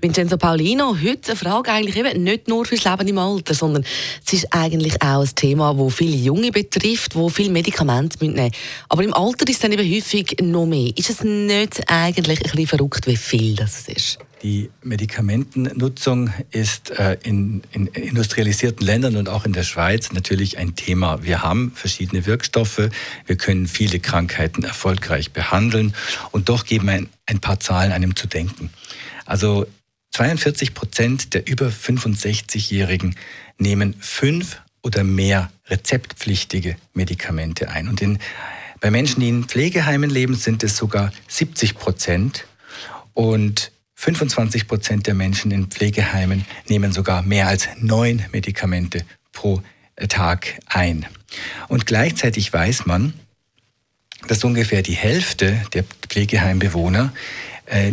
Vincenzo Paulino, heute eine Frage eigentlich eben nicht nur fürs Leben im Alter, sondern es ist eigentlich auch ein Thema, das viele Junge betrifft, wo viele Medikamente nehmen müssen. Aber im Alter ist es dann eben häufig noch mehr. Ist es nicht eigentlich ein bisschen verrückt, wie viel das ist? Die Medikamentennutzung ist äh, in, in, industrialisierten Ländern und auch in der Schweiz natürlich ein Thema. Wir haben verschiedene Wirkstoffe, wir können viele Krankheiten erfolgreich behandeln und doch geben ein, ein paar Zahlen einem zu denken. Also 42 Prozent der über 65-Jährigen nehmen fünf oder mehr rezeptpflichtige Medikamente ein. Und in, bei Menschen, die in Pflegeheimen leben, sind es sogar 70 Prozent. Und 25 Prozent der Menschen in Pflegeheimen nehmen sogar mehr als neun Medikamente pro Tag ein. Und gleichzeitig weiß man, dass ungefähr die Hälfte der Pflegeheimbewohner äh,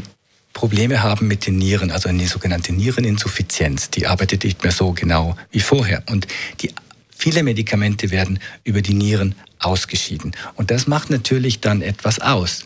Probleme haben mit den Nieren, also eine sogenannte Niereninsuffizienz. Die arbeitet nicht mehr so genau wie vorher. Und die, viele Medikamente werden über die Nieren ausgeschieden. Und das macht natürlich dann etwas aus.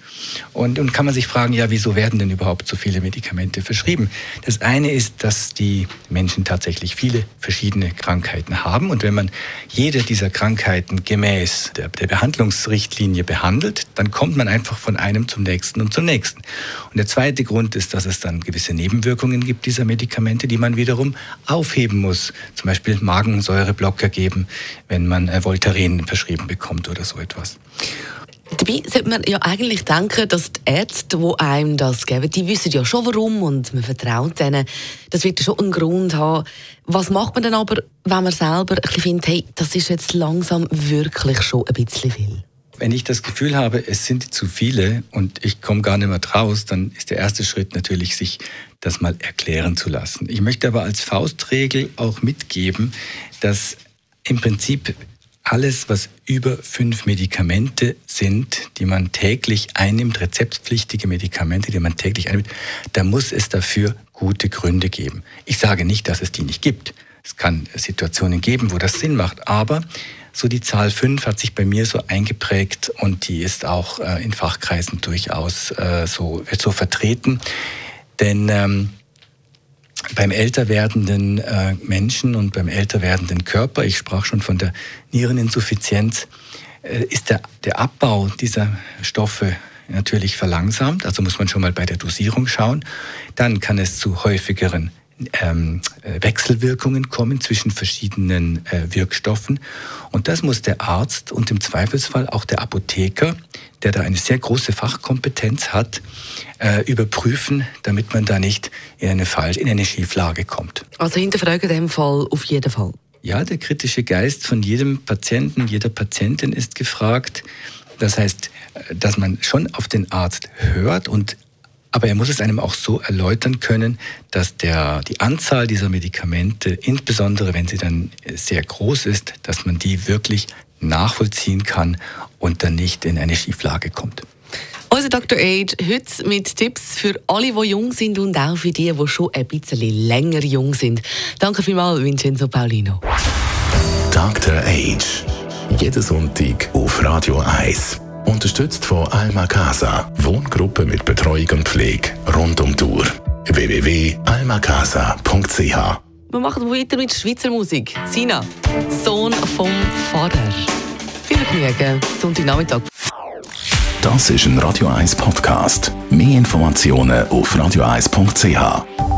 Und, und kann man sich fragen, ja, wieso werden denn überhaupt so viele Medikamente verschrieben? Das eine ist, dass die Menschen tatsächlich viele verschiedene Krankheiten haben. Und wenn man jede dieser Krankheiten gemäß der, der Behandlungsrichtlinie behandelt, dann kommt man einfach von einem zum nächsten und zum nächsten. Und der zweite Grund ist, dass es dann gewisse Nebenwirkungen gibt dieser Medikamente, die man wiederum aufheben muss. Zum Beispiel Magensäureblocker geben, wenn man äh, Voltaren verschrieben bekommt oder so etwas. Dabei sollte man ja eigentlich denken, dass die Ärzte, die einem das geben, die wissen ja schon warum und man vertraut denen. Das wird ja schon einen Grund haben. Was macht man dann aber, wenn man selber ein bisschen findet, hey, das ist jetzt langsam wirklich schon ein bisschen viel? Wenn ich das Gefühl habe, es sind zu viele und ich komme gar nicht mehr draus, dann ist der erste Schritt natürlich, sich das mal erklären zu lassen. Ich möchte aber als Faustregel auch mitgeben, dass im Prinzip alles, was über fünf Medikamente sind, die man täglich einnimmt, rezeptpflichtige Medikamente, die man täglich einnimmt, da muss es dafür gute Gründe geben. Ich sage nicht, dass es die nicht gibt. Es kann Situationen geben, wo das Sinn macht, aber so die Zahl fünf hat sich bei mir so eingeprägt und die ist auch äh, in Fachkreisen durchaus äh, so, so vertreten. Denn ähm, beim älter werdenden äh, Menschen und beim älter werdenden Körper, ich sprach schon von der Niereninsuffizienz, äh, ist der, der Abbau dieser Stoffe natürlich verlangsamt. Also muss man schon mal bei der Dosierung schauen. Dann kann es zu häufigeren ähm, äh, Wechselwirkungen kommen zwischen verschiedenen äh, Wirkstoffen. Und das muss der Arzt und im Zweifelsfall auch der Apotheker, der da eine sehr große Fachkompetenz hat, äh, überprüfen, damit man da nicht in eine, Fall, in eine Schieflage kommt. Also hinterfragen in dem Fall auf jeden Fall. Ja, der kritische Geist von jedem Patienten, jeder Patientin ist gefragt. Das heißt, äh, dass man schon auf den Arzt hört und aber er muss es einem auch so erläutern können, dass der, die Anzahl dieser Medikamente, insbesondere wenn sie dann sehr groß ist, dass man die wirklich nachvollziehen kann und dann nicht in eine Schieflage kommt. Unser Dr. Age heute mit Tipps für alle, die jung sind und auch für die, die schon ein bisschen länger jung sind. Danke vielmals, Vincenzo Paulino. Dr. Age. Jeden Sonntag auf Radio 1. Unterstützt von Alma Casa. Wohngruppe mit Betreuung und Pflege rund um die Uhr. www.almacasa.ch Wir machen weiter mit Schweizer Musik. Sina, Sohn vom Vater. Viel Vergnügen, Sonntagnachmittag. Das ist ein Radio 1 Podcast. Mehr Informationen auf radio1.ch.